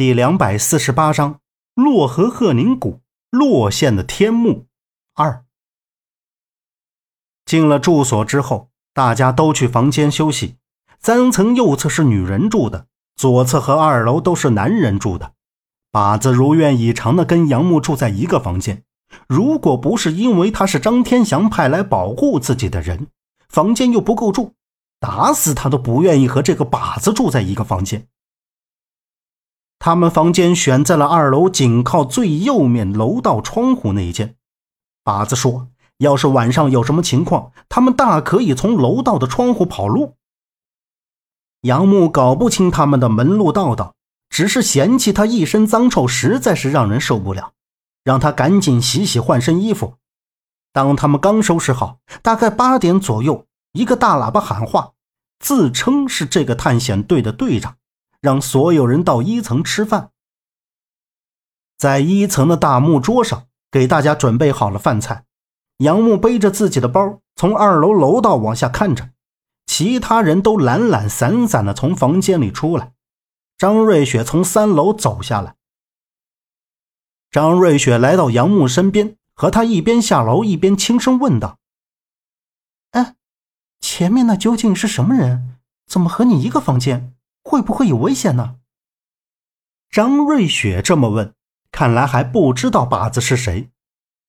第两百四十八章：洛河鹤宁谷洛县的天幕二。进了住所之后，大家都去房间休息。三层右侧是女人住的，左侧和二楼都是男人住的。把子如愿以偿的跟杨木住在一个房间。如果不是因为他是张天祥派来保护自己的人，房间又不够住，打死他都不愿意和这个把子住在一个房间。他们房间选在了二楼紧靠最右面楼道窗户那一间。把子说：“要是晚上有什么情况，他们大可以从楼道的窗户跑路。”杨木搞不清他们的门路道道，只是嫌弃他一身脏臭，实在是让人受不了，让他赶紧洗洗换身衣服。当他们刚收拾好，大概八点左右，一个大喇叭喊话，自称是这个探险队的队长。让所有人到一层吃饭，在一层的大木桌上给大家准备好了饭菜。杨木背着自己的包从二楼楼道往下看着，其他人都懒懒散散的从房间里出来。张瑞雪从三楼走下来，张瑞雪来到杨木身边，和他一边下楼一边轻声问道：“哎，前面那究竟是什么人？怎么和你一个房间？”会不会有危险呢？张瑞雪这么问，看来还不知道靶子是谁。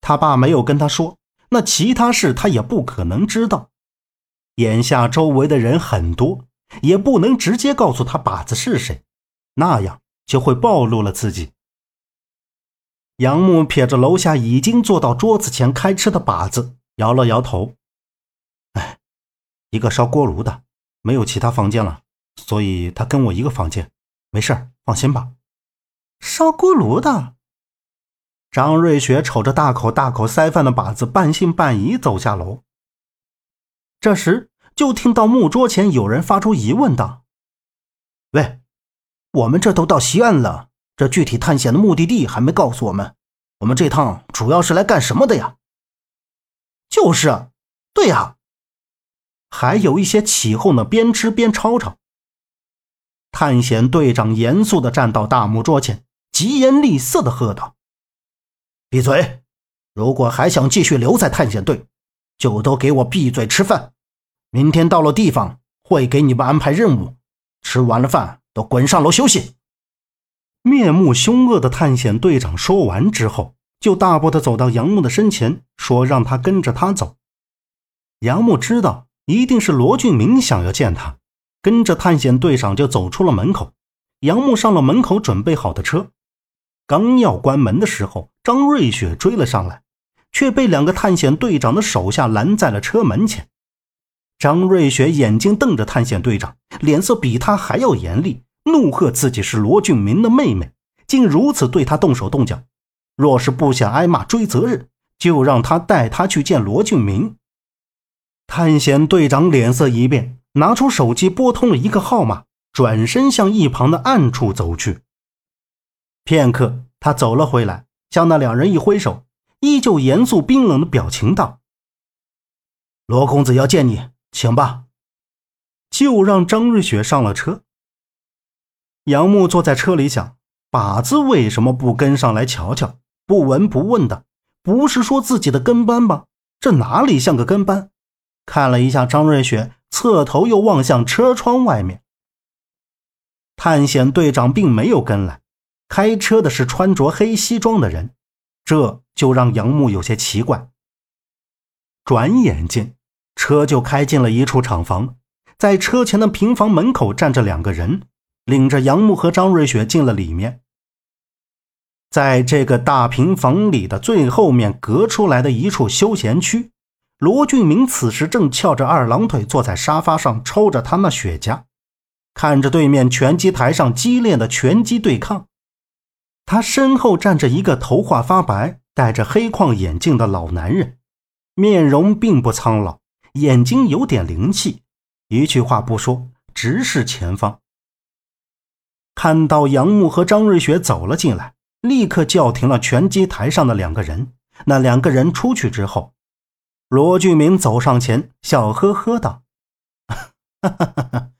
他爸没有跟他说，那其他事他也不可能知道。眼下周围的人很多，也不能直接告诉他靶子是谁，那样就会暴露了自己。杨木撇着楼下已经坐到桌子前开吃的靶子，摇了摇头：“哎，一个烧锅炉的，没有其他房间了。”所以他跟我一个房间，没事放心吧。烧锅炉的张瑞雪瞅着大口大口塞饭的把子，半信半疑走下楼。这时，就听到木桌前有人发出疑问道：“喂，我们这都到西岸了，这具体探险的目的地还没告诉我们。我们这趟主要是来干什么的呀？”“就是，对呀。”还有一些起哄的，边吃边吵吵。探险队长严肃地站到大木桌前，疾言厉色地喝道：“闭嘴！如果还想继续留在探险队，就都给我闭嘴吃饭。明天到了地方，会给你们安排任务。吃完了饭，都滚上楼休息。”面目凶恶的探险队长说完之后，就大步地走到杨木的身前，说：“让他跟着他走。”杨木知道，一定是罗俊明想要见他。跟着探险队长就走出了门口，杨木上了门口准备好的车，刚要关门的时候，张瑞雪追了上来，却被两个探险队长的手下拦在了车门前。张瑞雪眼睛瞪着探险队长，脸色比他还要严厉，怒喝自己是罗俊明的妹妹，竟如此对他动手动脚。若是不想挨骂追责任，就让他带他去见罗俊明。探险队长脸色一变。拿出手机拨通了一个号码，转身向一旁的暗处走去。片刻，他走了回来，向那两人一挥手，依旧严肃冰冷的表情道：“罗公子要见你，请吧。”就让张瑞雪上了车。杨木坐在车里想：靶子为什么不跟上来瞧瞧？不闻不问的，不是说自己的跟班吗？这哪里像个跟班？看了一下张瑞雪。侧头又望向车窗外面，探险队长并没有跟来，开车的是穿着黑西装的人，这就让杨木有些奇怪。转眼间，车就开进了一处厂房，在车前的平房门口站着两个人，领着杨木和张瑞雪进了里面。在这个大平房里的最后面隔出来的一处休闲区。罗俊明此时正翘着二郎腿坐在沙发上抽着他那雪茄，看着对面拳击台上激烈的拳击对抗。他身后站着一个头发发白、戴着黑框眼镜的老男人，面容并不苍老，眼睛有点灵气，一句话不说，直视前方。看到杨木和张瑞雪走了进来，立刻叫停了拳击台上的两个人。那两个人出去之后。罗俊明走上前，笑呵呵道：“哈哈哈哈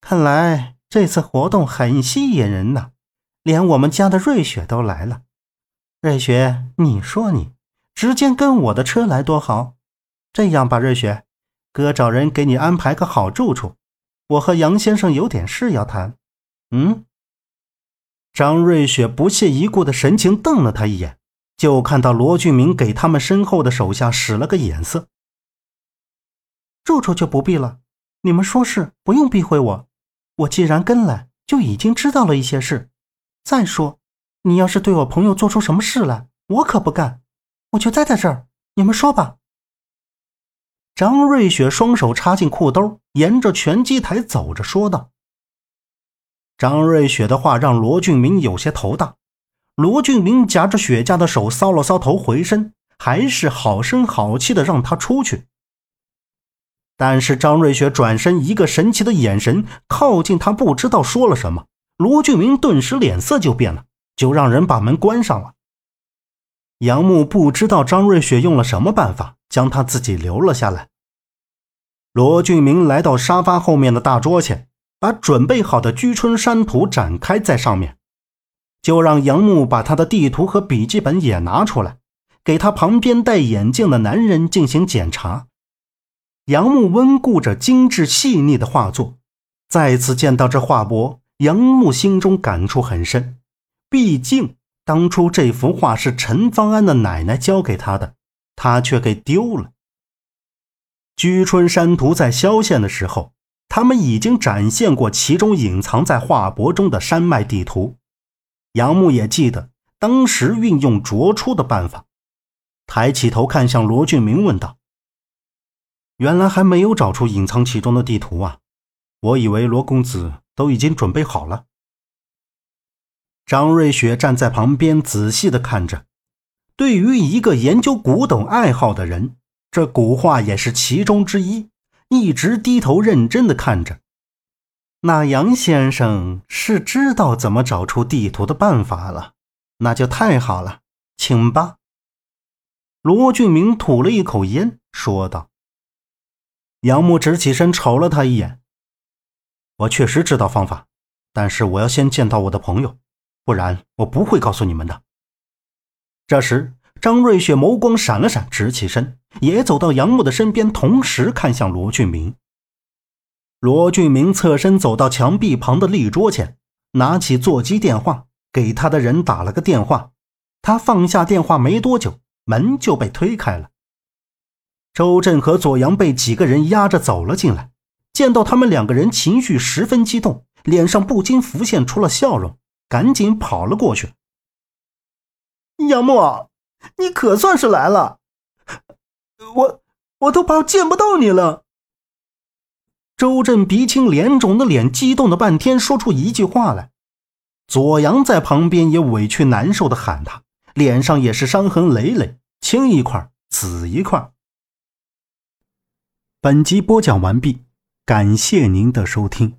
看来这次活动很吸引人呐，连我们家的瑞雪都来了。瑞雪，你说你直接跟我的车来多好。这样吧，瑞雪，哥找人给你安排个好住处。我和杨先生有点事要谈。嗯。张瑞雪不屑一顾的神情瞪了他一眼，就看到罗俊明给他们身后的手下使了个眼色。住处就不必了，你们说事不用避讳我。我既然跟来，就已经知道了一些事。再说，你要是对我朋友做出什么事来，我可不干。我就待在这儿，你们说吧。张瑞雪双手插进裤兜，沿着拳击台走着，说道。张瑞雪的话让罗俊明有些头大。罗俊明夹着雪茄的手搔了搔头，回身，还是好声好气的让他出去。但是张瑞雪转身，一个神奇的眼神靠近他，不知道说了什么。罗俊明顿时脸色就变了，就让人把门关上了。杨木不知道张瑞雪用了什么办法，将他自己留了下来。罗俊明来到沙发后面的大桌前。把准备好的居春山图展开在上面，就让杨木把他的地图和笔记本也拿出来，给他旁边戴眼镜的男人进行检查。杨木温顾着精致细腻的画作，再次见到这画帛，杨木心中感触很深。毕竟当初这幅画是陈方安的奶奶交给他的，他却给丢了。居春山图在萧县的时候。他们已经展现过其中隐藏在画帛中的山脉地图，杨木也记得当时运用卓出的办法，抬起头看向罗俊明问道：“原来还没有找出隐藏其中的地图啊！我以为罗公子都已经准备好了。”张瑞雪站在旁边仔细的看着，对于一个研究古董爱好的人，这古画也是其中之一。一直低头认真的看着，那杨先生是知道怎么找出地图的办法了，那就太好了，请吧。罗俊明吐了一口烟，说道。杨木直起身瞅了他一眼，我确实知道方法，但是我要先见到我的朋友，不然我不会告诉你们的。这时。张瑞雪眸光闪了闪，直起身，也走到杨木的身边，同时看向罗俊明。罗俊明侧身走到墙壁旁的立桌前，拿起座机电话，给他的人打了个电话。他放下电话没多久，门就被推开了。周震和左阳被几个人压着走了进来，见到他们两个人，情绪十分激动，脸上不禁浮现出了笑容，赶紧跑了过去。杨默。你可算是来了，我我都怕见不到你了。周震鼻青脸肿的脸，激动了半天，说出一句话来。左阳在旁边也委屈难受的喊他，脸上也是伤痕累累，青一块紫一块。本集播讲完毕，感谢您的收听。